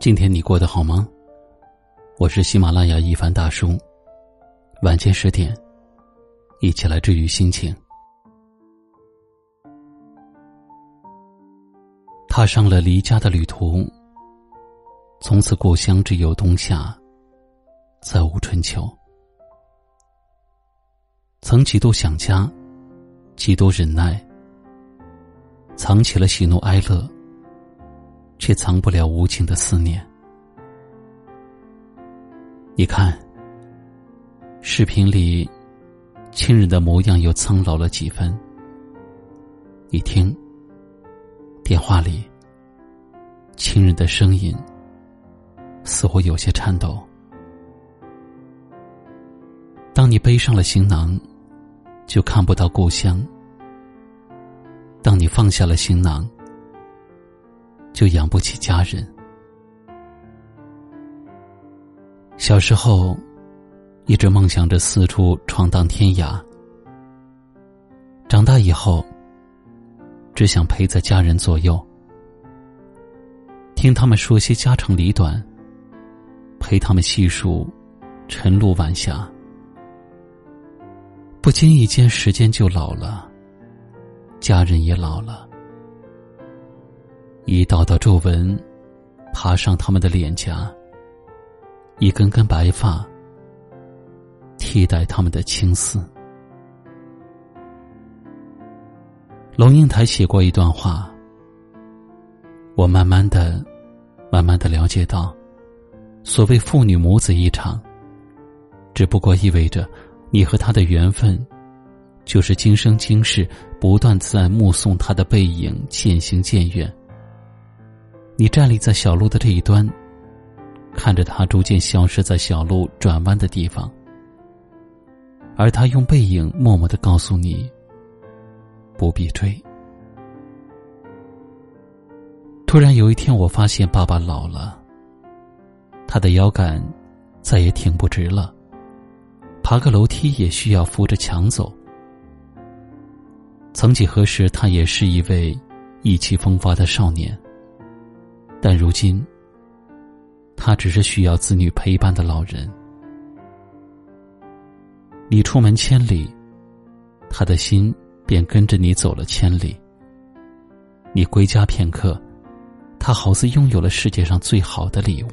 今天你过得好吗？我是喜马拉雅一凡大叔。晚间十点，一起来治愈心情。踏上了离家的旅途，从此故乡只有冬夏，再无春秋。曾几度想家，几度忍耐，藏起了喜怒哀乐。却藏不了无情的思念。你看，视频里亲人的模样又苍老了几分。你听，电话里亲人的声音似乎有些颤抖。当你背上了行囊，就看不到故乡；当你放下了行囊，就养不起家人。小时候，一直梦想着四处闯荡天涯。长大以后，只想陪在家人左右，听他们说些家长里短，陪他们细数晨露晚霞。不经意间，时间就老了，家人也老了。一道道皱纹爬上他们的脸颊，一根根白发替代他们的青丝。龙应台写过一段话，我慢慢的、慢慢的了解到，所谓父女母子一场，只不过意味着你和他的缘分，就是今生今世不断在目送他的背影渐行渐远。你站立在小路的这一端，看着他逐渐消失在小路转弯的地方，而他用背影默默的告诉你：不必追。突然有一天，我发现爸爸老了，他的腰杆再也挺不直了，爬个楼梯也需要扶着墙走。曾几何时，他也是一位意气风发的少年。但如今，他只是需要子女陪伴的老人。你出门千里，他的心便跟着你走了千里。你归家片刻，他好似拥有了世界上最好的礼物。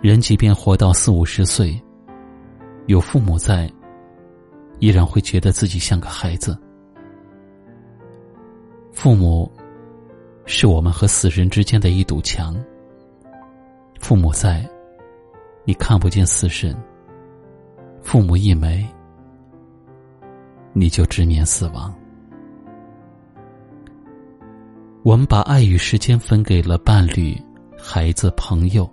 人即便活到四五十岁，有父母在，依然会觉得自己像个孩子。父母。是我们和死人之间的一堵墙。父母在，你看不见死神；父母一没，你就直面死亡。我们把爱与时间分给了伴侣、孩子、朋友，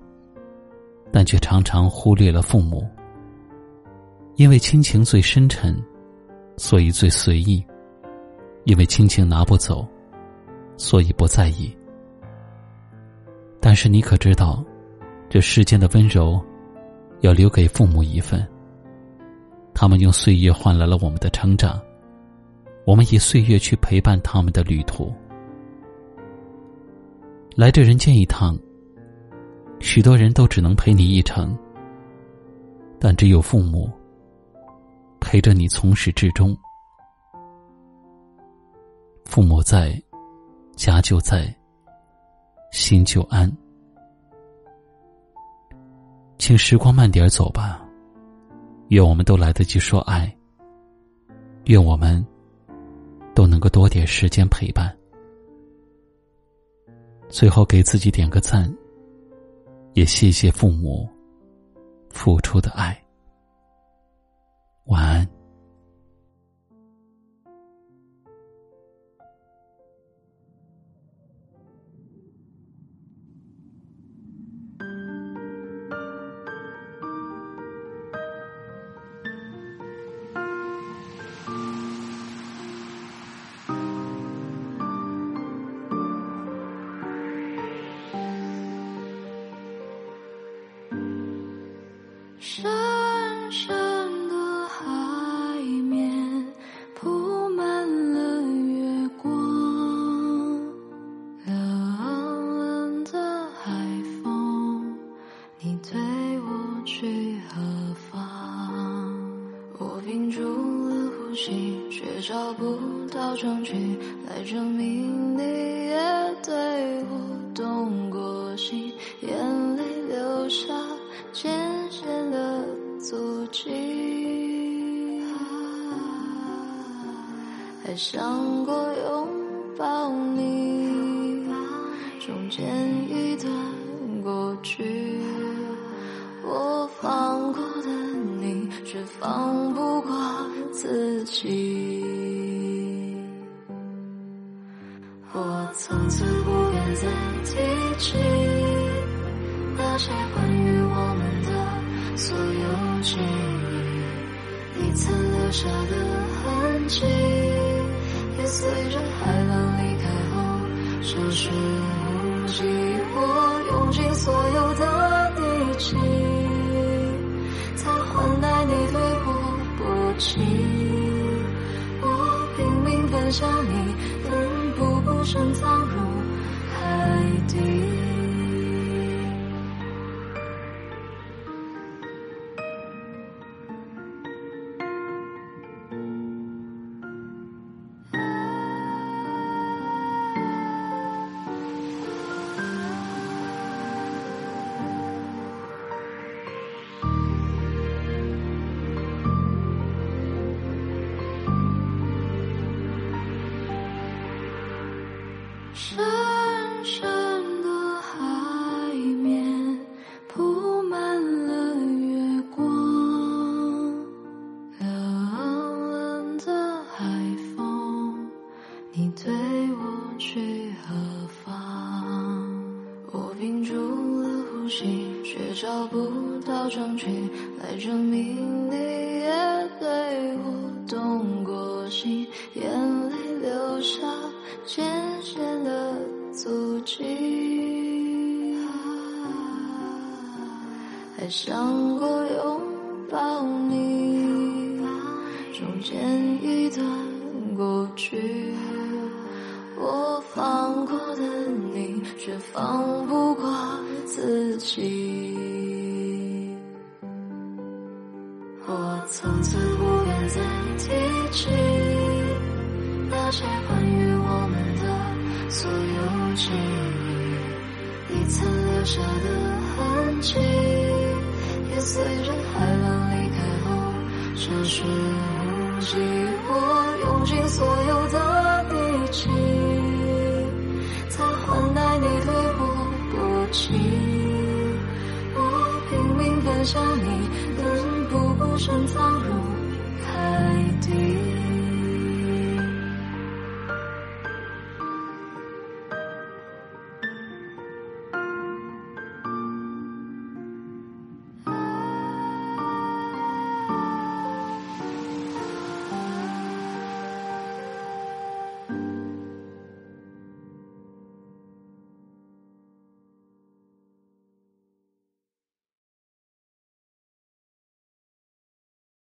但却常常忽略了父母。因为亲情最深沉，所以最随意；因为亲情拿不走。所以不在意，但是你可知道，这世间的温柔，要留给父母一份。他们用岁月换来了我们的成长，我们以岁月去陪伴他们的旅途。来这人间一趟，许多人都只能陪你一程，但只有父母陪着你从始至终。父母在。家就在，心就安。请时光慢点走吧，愿我们都来得及说爱。愿我们都能够多点时间陪伴。最后给自己点个赞，也谢谢父母付出的爱。晚安。深深的海面铺满了月光冷冷的海风你推我去何方？我屏住了呼吸却找不到证据来证明你还想过拥抱你，中间一段过去，我放过的你，却放不过自己。我从此不敢再提起那些关于我们的所有记忆，你曾留下的痕迹，随着海浪离开后消失无迹。我用尽所有的力气，才换来你对我薄情。我拼命奔向你，奋不顾身藏入深深的海面铺满了月光，冷冷的海风，你对我去何方？我屏住了呼吸，却找不到证据来证明你也对我动过心，眼泪流下还想过拥抱你，中间一段过去，我放过的你，却放不过自己。我从此不愿再提起那些关于我们的所有记忆，你曾留下的痕迹，随着海浪离开后消失无迹。我用尽所有的力气，才换来你对我薄情。我拼命奔向你，奋不顾身藏入海底